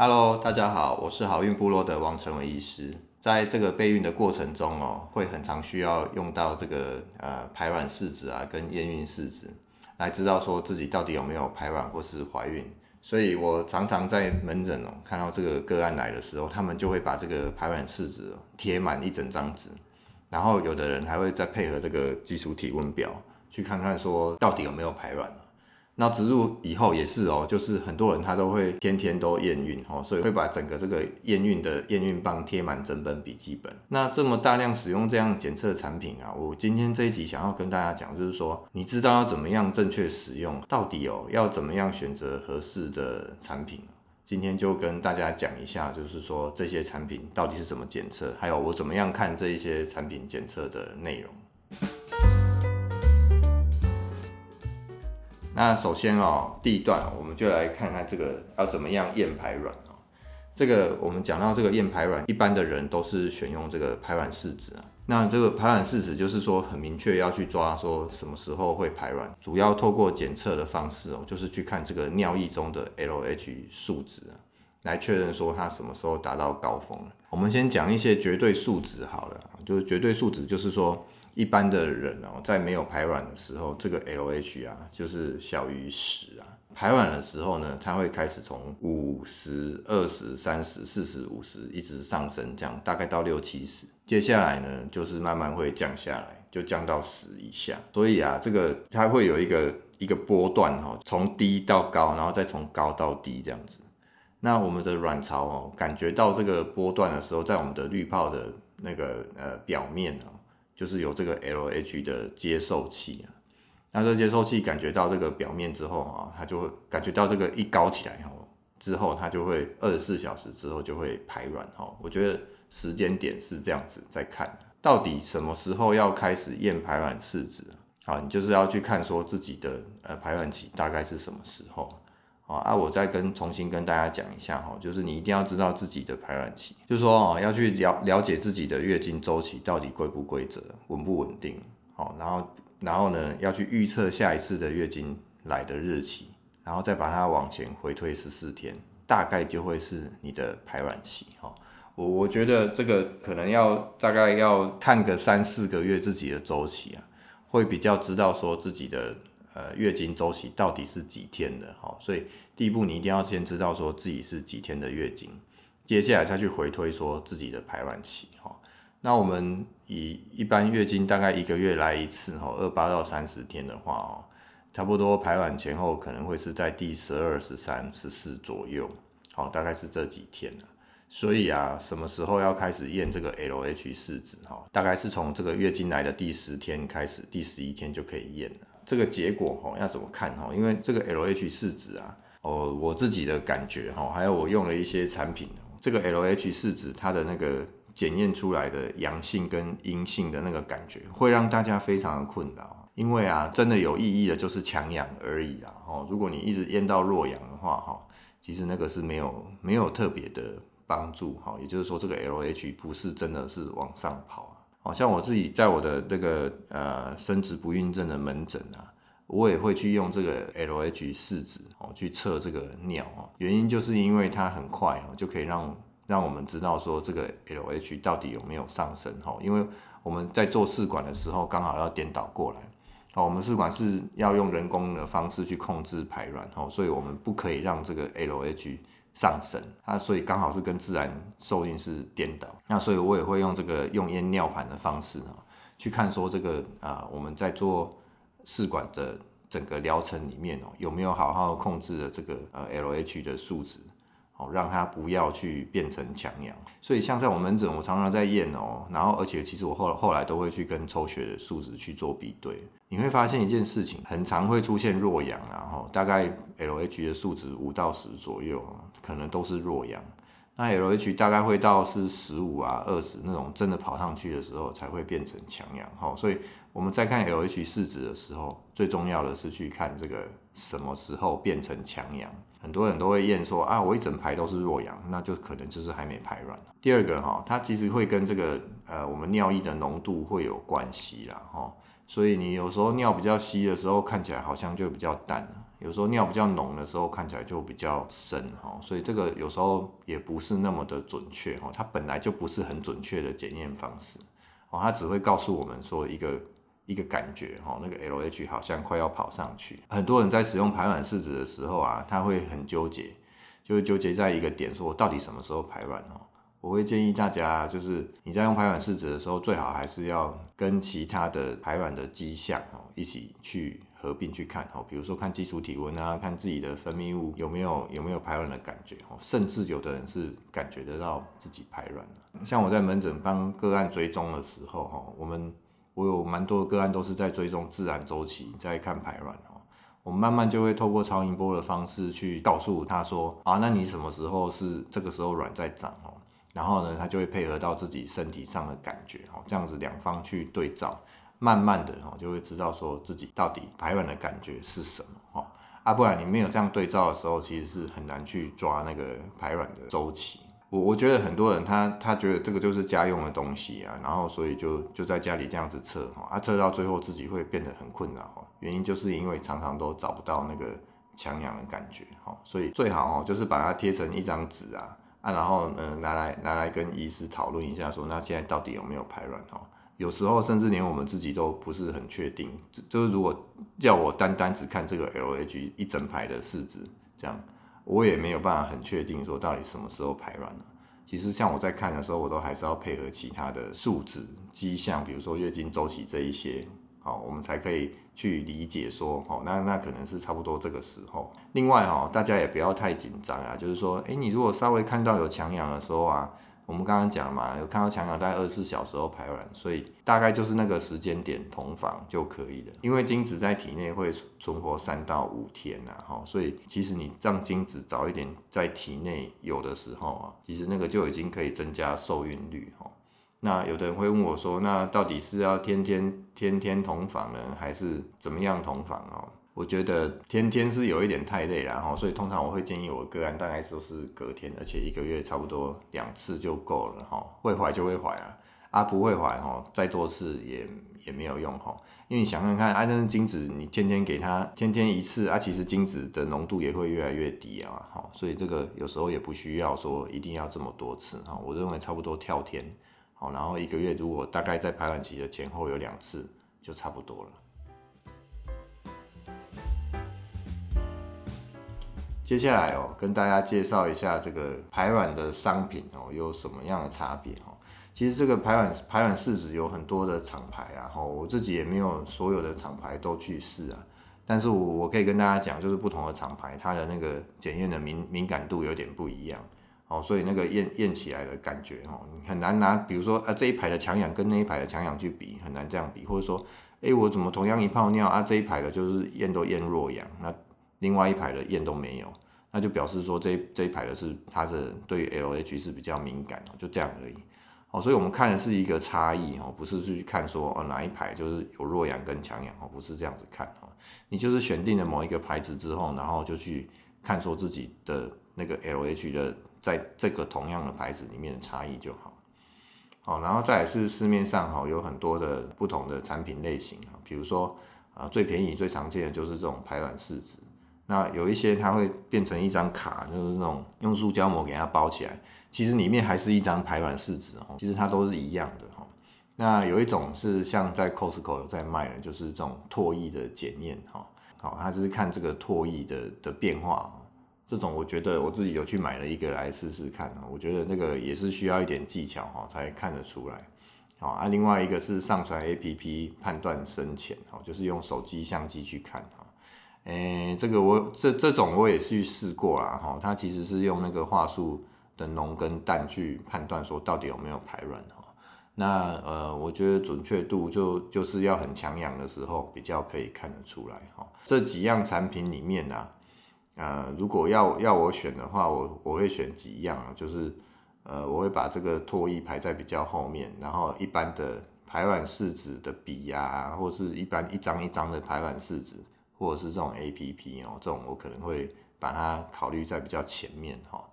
Hello，大家好，我是好运部落的王成伟医师。在这个备孕的过程中哦，会很常需要用到这个呃排卵试纸啊，跟验孕试纸，来知道说自己到底有没有排卵或是怀孕。所以我常常在门诊哦，看到这个个案来的时候，他们就会把这个排卵试纸贴满一整张纸，然后有的人还会再配合这个基础体温表，去看看说到底有没有排卵。那植入以后也是哦，就是很多人他都会天天都验孕哦，所以会把整个这个验孕的验孕棒贴满整本笔记本。那这么大量使用这样检测产品啊，我今天这一集想要跟大家讲，就是说你知道要怎么样正确使用，到底哦要怎么样选择合适的产品？今天就跟大家讲一下，就是说这些产品到底是怎么检测，还有我怎么样看这一些产品检测的内容。那首先哦，第一段我们就来看看这个要怎么样验排卵哦。这个我们讲到这个验排卵，一般的人都是选用这个排卵试纸啊。那这个排卵试纸就是说很明确要去抓说什么时候会排卵，主要透过检测的方式哦，就是去看这个尿液中的 LH 数值啊，来确认说它什么时候达到高峰。我们先讲一些绝对数值好了，就是绝对数值就是说。一般的人哦，在没有排卵的时候，这个 LH 啊，就是小于十啊。排卵的时候呢，它会开始从五十、二十、三十、四十、五十一直上升，这样大概到六七十。接下来呢，就是慢慢会降下来，就降到十以下。所以啊，这个它会有一个一个波段哈，从低到高，然后再从高到低这样子。那我们的卵巢哦，感觉到这个波段的时候，在我们的滤泡的那个呃表面啊。就是有这个 LH 的接受器啊，那这接受器感觉到这个表面之后啊，它就会感觉到这个一高起来后，之后它就会二十四小时之后就会排卵哈。我觉得时间点是这样子在看，到底什么时候要开始验排卵试纸啊？你就是要去看说自己的呃排卵期大概是什么时候。啊，我再跟重新跟大家讲一下哈，就是你一定要知道自己的排卵期，就是说哦，要去了了解自己的月经周期到底规不规则、稳不稳定，好，然后然后呢，要去预测下一次的月经来的日期，然后再把它往前回推十四天，大概就会是你的排卵期哈。我我觉得这个可能要大概要看个三四个月自己的周期啊，会比较知道说自己的。呃，月经周期到底是几天的？哈，所以第一步你一定要先知道说自己是几天的月经，接下来再去回推说自己的排卵期。哈，那我们以一般月经大概一个月来一次，哈，二八到三十天的话，哦，差不多排卵前后可能会是在第十二、十三、十四左右，好，大概是这几天。所以啊，什么时候要开始验这个 LH 试纸？哈，大概是从这个月经来的第十天开始，第十一天就可以验了。这个结果哈要怎么看哈？因为这个 LH 试纸啊，哦，我自己的感觉哈，还有我用了一些产品，这个 LH 试纸它的那个检验出来的阳性跟阴性的那个感觉，会让大家非常的困扰。因为啊，真的有意义的就是强阳而已啦。哦，如果你一直验到弱阳的话哈，其实那个是没有没有特别的帮助哈。也就是说，这个 LH 不是真的是往上跑。好像我自己在我的这个呃生殖不孕症的门诊啊，我也会去用这个 LH 试纸哦去测这个尿哦，原因就是因为它很快哦就可以让让我们知道说这个 LH 到底有没有上升哦，因为我们在做试管的时候刚好要颠倒过来哦，我们试管是要用人工的方式去控制排卵哦，所以我们不可以让这个 LH 上升，它所以刚好是跟自然受孕是颠倒，那所以我也会用这个用烟尿盘的方式啊，去看说这个啊、我们在做试管的整个疗程里面哦，有没有好好控制了这个呃 LH 的数值。哦，让它不要去变成强阳，所以像在我门诊，我常常在验哦，然后而且其实我后来后来都会去跟抽血的数值去做比对，你会发现一件事情，很常会出现弱阳，然后大概 LH 的数值五到十左右，可能都是弱阳。那 LH 大概会到是十五啊、二十那种真的跑上去的时候，才会变成强阳。哈，所以我们在看 LH 试纸的时候，最重要的是去看这个什么时候变成强阳。很多人都会验说啊，我一整排都是弱阳，那就可能就是还没排卵。第二个哈，它其实会跟这个呃我们尿液的浓度会有关系啦哈，所以你有时候尿比较稀的时候，看起来好像就比较淡，有时候尿比较浓的时候看起来就比较深哈，所以这个有时候也不是那么的准确哈，它本来就不是很准确的检验方式哦，它只会告诉我们说一个一个感觉哈，那个 LH 好像快要跑上去。很多人在使用排卵试纸的时候啊，他会很纠结，就会纠结在一个点，说我到底什么时候排卵哦？我会建议大家，就是你在用排卵试纸的时候，最好还是要跟其他的排卵的迹象哦一起去合并去看哦。比如说看基础体温啊，看自己的分泌物有没有有没有排卵的感觉哦。甚至有的人是感觉得到自己排卵了。像我在门诊帮个案追踪的时候哈，我们我有蛮多的个案都是在追踪自然周期，在看排卵哦。我们慢慢就会透过超音波的方式去告诉他说啊，那你什么时候是这个时候卵在长哦？然后呢，他就会配合到自己身体上的感觉，哦，这样子两方去对照，慢慢的，哦，就会知道说自己到底排卵的感觉是什么，哦，啊，不然你没有这样对照的时候，其实是很难去抓那个排卵的周期。我我觉得很多人他他觉得这个就是家用的东西啊，然后所以就就在家里这样子测，哈，啊，测到最后自己会变得很困扰，哦，原因就是因为常常都找不到那个强氧的感觉，哦，所以最好哦就是把它贴成一张纸啊。啊，然后嗯，拿来拿来跟医师讨论一下说，说那现在到底有没有排卵哦？有时候甚至连我们自己都不是很确定，就是如果叫我单单只看这个 LH 一整排的试纸，这样我也没有办法很确定说到底什么时候排卵。其实像我在看的时候，我都还是要配合其他的数值迹象，比如说月经周期这一些。好，我们才可以去理解说，哦，那那可能是差不多这个时候。另外，哈，大家也不要太紧张啊，就是说，诶，你如果稍微看到有强阳的时候啊，我们刚刚讲嘛，有看到强痒在二十四小时后排卵，所以大概就是那个时间点同房就可以了。因为精子在体内会存活三到五天呐，哈，所以其实你让精子早一点在体内有的时候啊，其实那个就已经可以增加受孕率，哈。那有的人会问我说，那到底是要天天天天同房呢，还是怎么样同房哦？我觉得天天是有一点太累了哈，所以通常我会建议我个案大概都是隔天，而且一个月差不多两次就够了哈。会怀就会怀啊，啊不会怀哈，再多次也也没有用哈。因为你想想看，啊那精子你天天给他天天一次啊，其实精子的浓度也会越来越低啊哈，所以这个有时候也不需要说一定要这么多次哈。我认为差不多跳天。好，然后一个月如果大概在排卵期的前后有两次，就差不多了。接下来哦，跟大家介绍一下这个排卵的商品哦，有什么样的差别哦？其实这个排卵排卵试纸有很多的厂牌啊，哈，我自己也没有所有的厂牌都去试啊，但是我我可以跟大家讲，就是不同的厂牌它的那个检验的敏敏感度有点不一样。哦，所以那个验验起来的感觉哦，你很难拿，比如说啊这一排的强氧跟那一排的强氧去比，很难这样比，或者说，哎我怎么同样一泡尿啊这一排的就是验都验弱阳，那另外一排的验都没有，那就表示说这这一排的是它的对 LH 是比较敏感哦，就这样而已。哦，所以我们看的是一个差异哦，不是去看说哦哪一排就是有弱阳跟强痒哦，不是这样子看哦，你就是选定了某一个牌子之后，然后就去看说自己的那个 LH 的。在这个同样的牌子里面的差异就好，哦，然后再来是市面上哈有很多的不同的产品类型啊，比如说啊最便宜最常见的就是这种排卵试纸，那有一些它会变成一张卡，就是那种用塑胶膜给它包起来，其实里面还是一张排卵试纸哦，其实它都是一样的哈。那有一种是像在 Costco 有在卖的，就是这种唾液的检验哈，好，它就是看这个唾液的的变化。这种我觉得我自己有去买了一个来试试看，我觉得那个也是需要一点技巧哈才看得出来。好啊，另外一个是上传 APP 判断深浅，就是用手机相机去看哈。诶，这个我这这种我也去试过啦哈，它其实是用那个话术的浓跟淡去判断说到底有没有排卵哈。那呃，我觉得准确度就就是要很强痒的时候比较可以看得出来哈。这几样产品里面呢。呃，如果要要我选的话，我我会选几样，就是呃，我会把这个唾液排在比较后面，然后一般的排卵试纸的笔呀、或是一般一张一张的排卵试纸，或者是这种 A P P 哦，这种我可能会把它考虑在比较前面哈。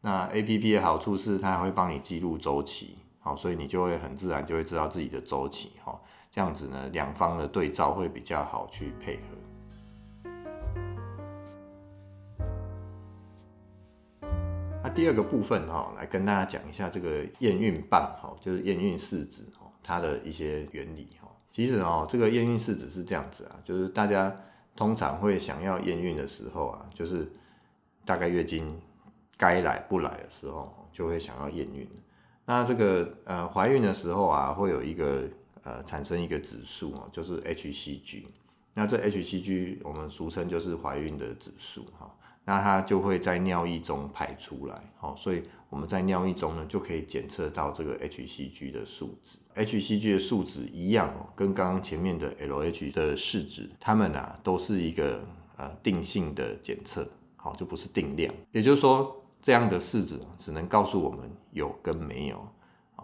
那 A P P 的好处是它还会帮你记录周期，好，所以你就会很自然就会知道自己的周期哈。这样子呢，两方的对照会比较好去配合。那第二个部分哈，来跟大家讲一下这个验孕棒哈，就是验孕试纸哈，它的一些原理哈。其实哦，这个验孕试纸是这样子啊，就是大家通常会想要验孕的时候啊，就是大概月经该来不来的时候，就会想要验孕。那这个呃怀孕的时候啊，会有一个呃产生一个指数哦，就是 HCG。那这 HCG 我们俗称就是怀孕的指数哈。那它就会在尿液中排出来，好，所以我们在尿液中呢就可以检测到这个 HCG 的数值。HCG 的数值一样哦，跟刚刚前面的 LH 的试纸，它们啊都是一个呃定性的检测，好，就不是定量。也就是说，这样的试纸只能告诉我们有跟没有，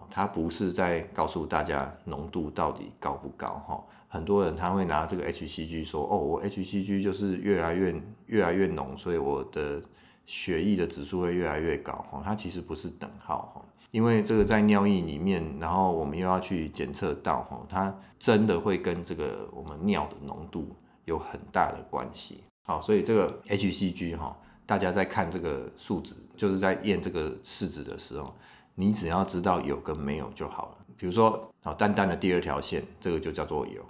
它不是在告诉大家浓度到底高不高哈。很多人他会拿这个 HCG 说，哦，我 HCG 就是越来越越来越浓，所以我的血液的指数会越来越高哈。它其实不是等号哈，因为这个在尿液里面，然后我们又要去检测到哈，它真的会跟这个我们尿的浓度有很大的关系。好，所以这个 HCG 哈，大家在看这个数值，就是在验这个试纸的时候，你只要知道有跟没有就好了。比如说，好，淡淡的第二条线，这个就叫做有。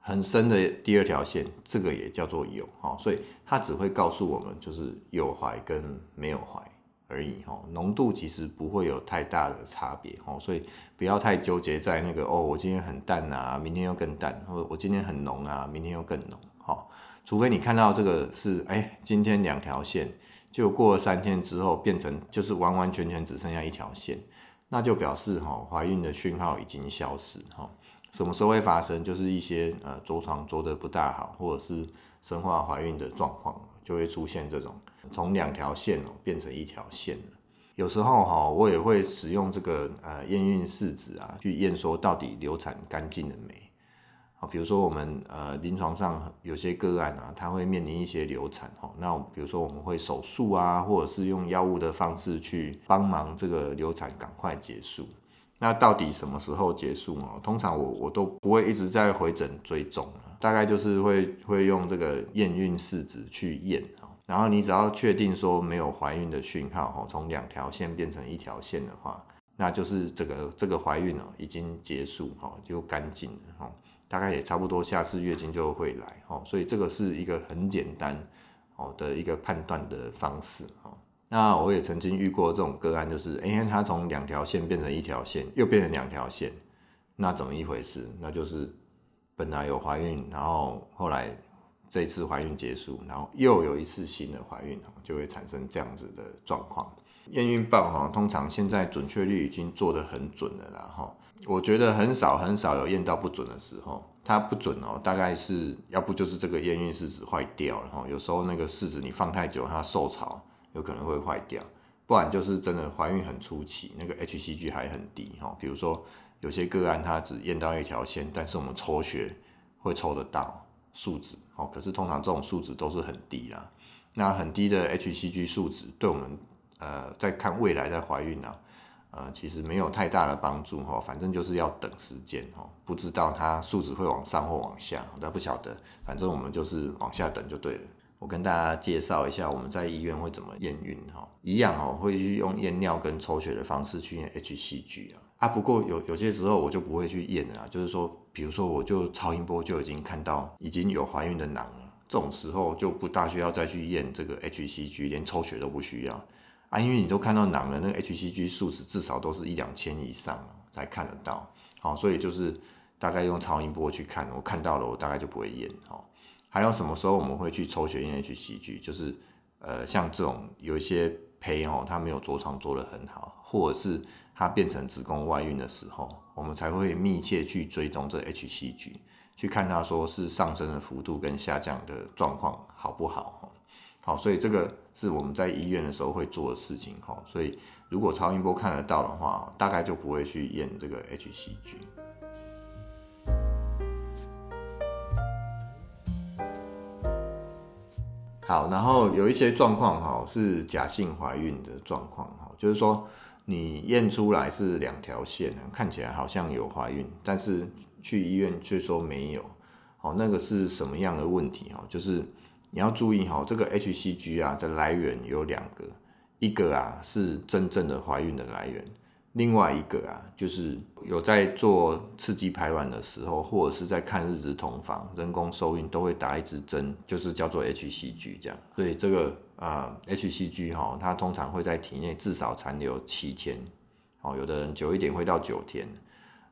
很深的第二条线，这个也叫做有哈，所以它只会告诉我们就是有怀跟没有怀而已哈，浓度其实不会有太大的差别哈，所以不要太纠结在那个哦，我今天很淡啊，明天又更淡，或者我今天很浓啊，明天又更浓哈，除非你看到这个是哎，今天两条线，就过了三天之后变成就是完完全全只剩下一条线，那就表示哈怀孕的讯号已经消失哈。什么时候会发生？就是一些呃着床着得不大好，或者是生化怀孕的状况，就会出现这种从两条线哦变成一条线。有时候哈，我也会使用这个呃验孕试纸啊，去验说到底流产干净了没。比如说我们呃临床上有些个案啊，他会面临一些流产哈，那比如说我们会手术啊，或者是用药物的方式去帮忙这个流产赶快结束。那到底什么时候结束呢？通常我我都不会一直在回诊追踪，大概就是会会用这个验孕试纸去验，然后你只要确定说没有怀孕的讯号，从两条线变成一条线的话，那就是这个这个怀孕已经结束哈，就干净了，大概也差不多下次月经就会来，所以这个是一个很简单的一个判断的方式。那我也曾经遇过这种个案，就是，哎、欸，它从两条线变成一条线，又变成两条线，那怎么一回事？那就是本来有怀孕，然后后来这次怀孕结束，然后又有一次新的怀孕，就会产生这样子的状况。验孕棒哈，通常现在准确率已经做得很准了啦哈，我觉得很少很少有验到不准的时候，它不准哦，大概是要不就是这个验孕试纸坏掉了哈，有时候那个试纸你放太久，它受潮。有可能会坏掉，不然就是真的怀孕很初期，那个 HCG 还很低哈。比如说有些个案它只验到一条线，但是我们抽血会抽得到数值哦。可是通常这种数值都是很低啦。那很低的 HCG 数值对我们呃在看未来在怀孕呃其实没有太大的帮助哈。反正就是要等时间哈，不知道它数值会往上或往下，但不晓得，反正我们就是往下等就对了。我跟大家介绍一下，我们在医院会怎么验孕哈，一样哈，会去用验尿跟抽血的方式去验 HCG 啊啊，不过有有些时候我就不会去验了，就是说，比如说我就超音波就已经看到已经有怀孕的囊了，这种时候就不大需要再去验这个 HCG，连抽血都不需要啊，因为你都看到囊了，那个 HCG 数值至少都是一两千以上才看得到，好，所以就是大概用超音波去看，我看到了，我大概就不会验哈。还有什么时候我们会去抽血验 HCG？就是，呃，像这种有一些胚哦，它没有着床着得很好，或者是它变成子宫外孕的时候，我们才会密切去追踪这 HCG，去看它说是上升的幅度跟下降的状况好不好？好，所以这个是我们在医院的时候会做的事情哈。所以如果超音波看得到的话，大概就不会去验这个 HCG。好，然后有一些状况哈，是假性怀孕的状况哈，就是说你验出来是两条线，看起来好像有怀孕，但是去医院却说没有，好，那个是什么样的问题哈？就是你要注意哈，这个 HCG 啊的来源有两个，一个啊是真正的怀孕的来源，另外一个啊就是有在做刺激排卵的时候，或者是在看日子同房、人工受孕都会打一支针，就是叫做 HCG 这样。所以这个啊、HCG 哈，它通常会在体内至少残留七天，哦，有的人久一点会到九天。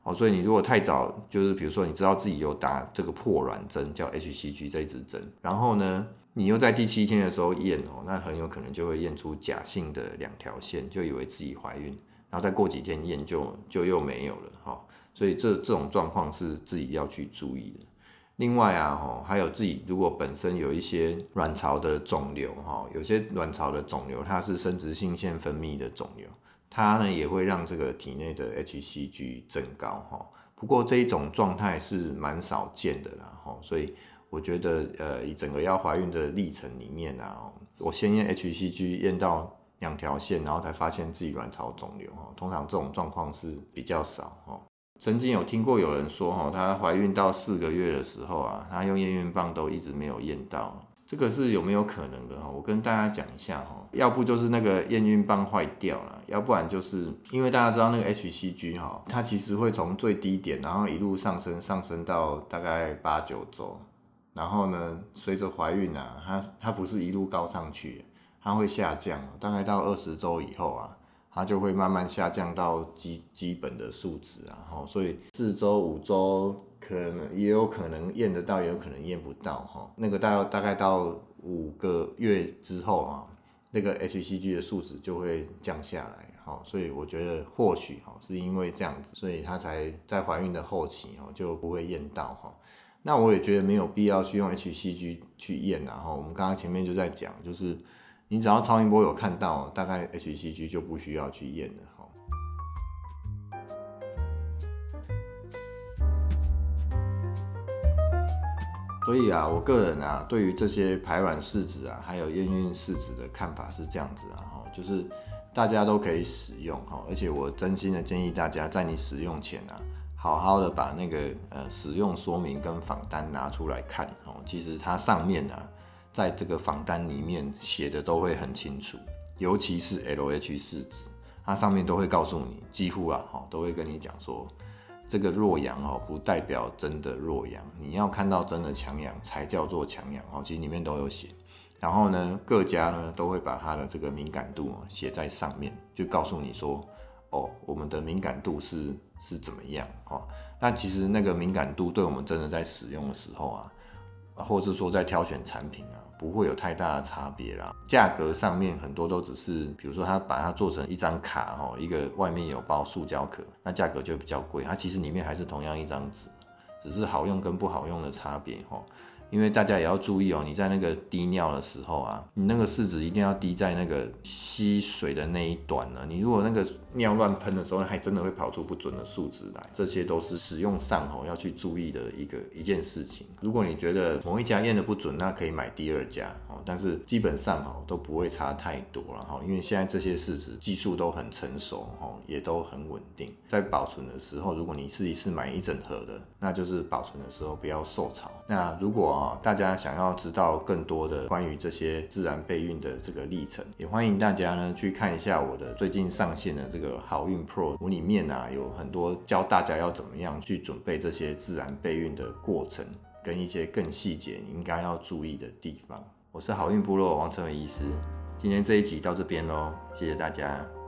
哦，所以你如果太早，就是比如说你知道自己有打这个破卵针，叫 HCG 这一支针，然后呢，你又在第七天的时候验哦，那很有可能就会验出假性的两条线，就以为自己怀孕，然后再过几天验就就又没有了哈。所以这这种状况是自己要去注意的。另外啊，哈，还有自己如果本身有一些卵巢的肿瘤哈，有些卵巢的肿瘤它是生殖性腺分泌的肿瘤。它呢也会让这个体内的 HCG 增高哈，不过这一种状态是蛮少见的啦哈，所以我觉得呃，以整个要怀孕的历程里面啊，我先验 HCG 验到两条线，然后才发现自己卵巢肿瘤哈，通常这种状况是比较少哈。曾经有听过有人说哈，她怀孕到四个月的时候啊，她用验孕棒都一直没有验到。这个是有没有可能的哈？我跟大家讲一下哈，要不就是那个验孕棒坏掉了，要不然就是因为大家知道那个 HCG 哈，它其实会从最低点，然后一路上升，上升到大概八九周，然后呢，随着怀孕啊，它它不是一路高上去，它会下降，大概到二十周以后啊，它就会慢慢下降到基基本的数值啊，哈，所以四周五周。可能也有可能验得到，也有可能验不到哈。那个大大概到五个月之后啊，那个 HCG 的数值就会降下来哈。所以我觉得或许哈是因为这样子，所以他才在怀孕的后期哈就不会验到哈。那我也觉得没有必要去用 HCG 去验啊哈。我们刚刚前面就在讲，就是你只要超音波有看到，大概 HCG 就不需要去验了。所以啊，我个人啊，对于这些排卵试纸啊，还有验孕试纸的看法是这样子啊，哈，就是大家都可以使用哈，而且我真心的建议大家，在你使用前啊，好好的把那个呃使用说明跟仿单拿出来看哦，其实它上面啊，在这个仿单里面写的都会很清楚，尤其是 LH 试纸，它上面都会告诉你，几乎啊，哈，都会跟你讲说。这个弱阳哦，不代表真的弱阳，你要看到真的强阳才叫做强阳哦。其实里面都有写，然后呢，各家呢都会把它的这个敏感度写在上面，就告诉你说，哦，我们的敏感度是是怎么样哦。那其实那个敏感度对我们真的在使用的时候啊，或是说在挑选产品啊。不会有太大的差别啦，价格上面很多都只是，比如说它把它做成一张卡哈，一个外面有包塑胶壳，那价格就比较贵。它其实里面还是同样一张纸，只是好用跟不好用的差别哈。因为大家也要注意哦，你在那个滴尿的时候啊，你那个试纸一定要滴在那个吸水的那一端呢。你如果那个尿乱喷的时候，还真的会跑出不准的数值来。这些都是使用上哦要去注意的一个一件事情。如果你觉得某一家验的不准，那可以买第二家哦。但是基本上哦都不会差太多了哈，因为现在这些试纸技术都很成熟哦，也都很稳定。在保存的时候，如果你是一次买一整盒的，那就是保存的时候不要受潮。那如果大家想要知道更多的关于这些自然备孕的这个历程，也欢迎大家呢去看一下我的最近上线的这个好运 Pro，我里面啊有很多教大家要怎么样去准备这些自然备孕的过程，跟一些更细节应该要注意的地方。我是好运部落王成伟医师，今天这一集到这边喽，谢谢大家。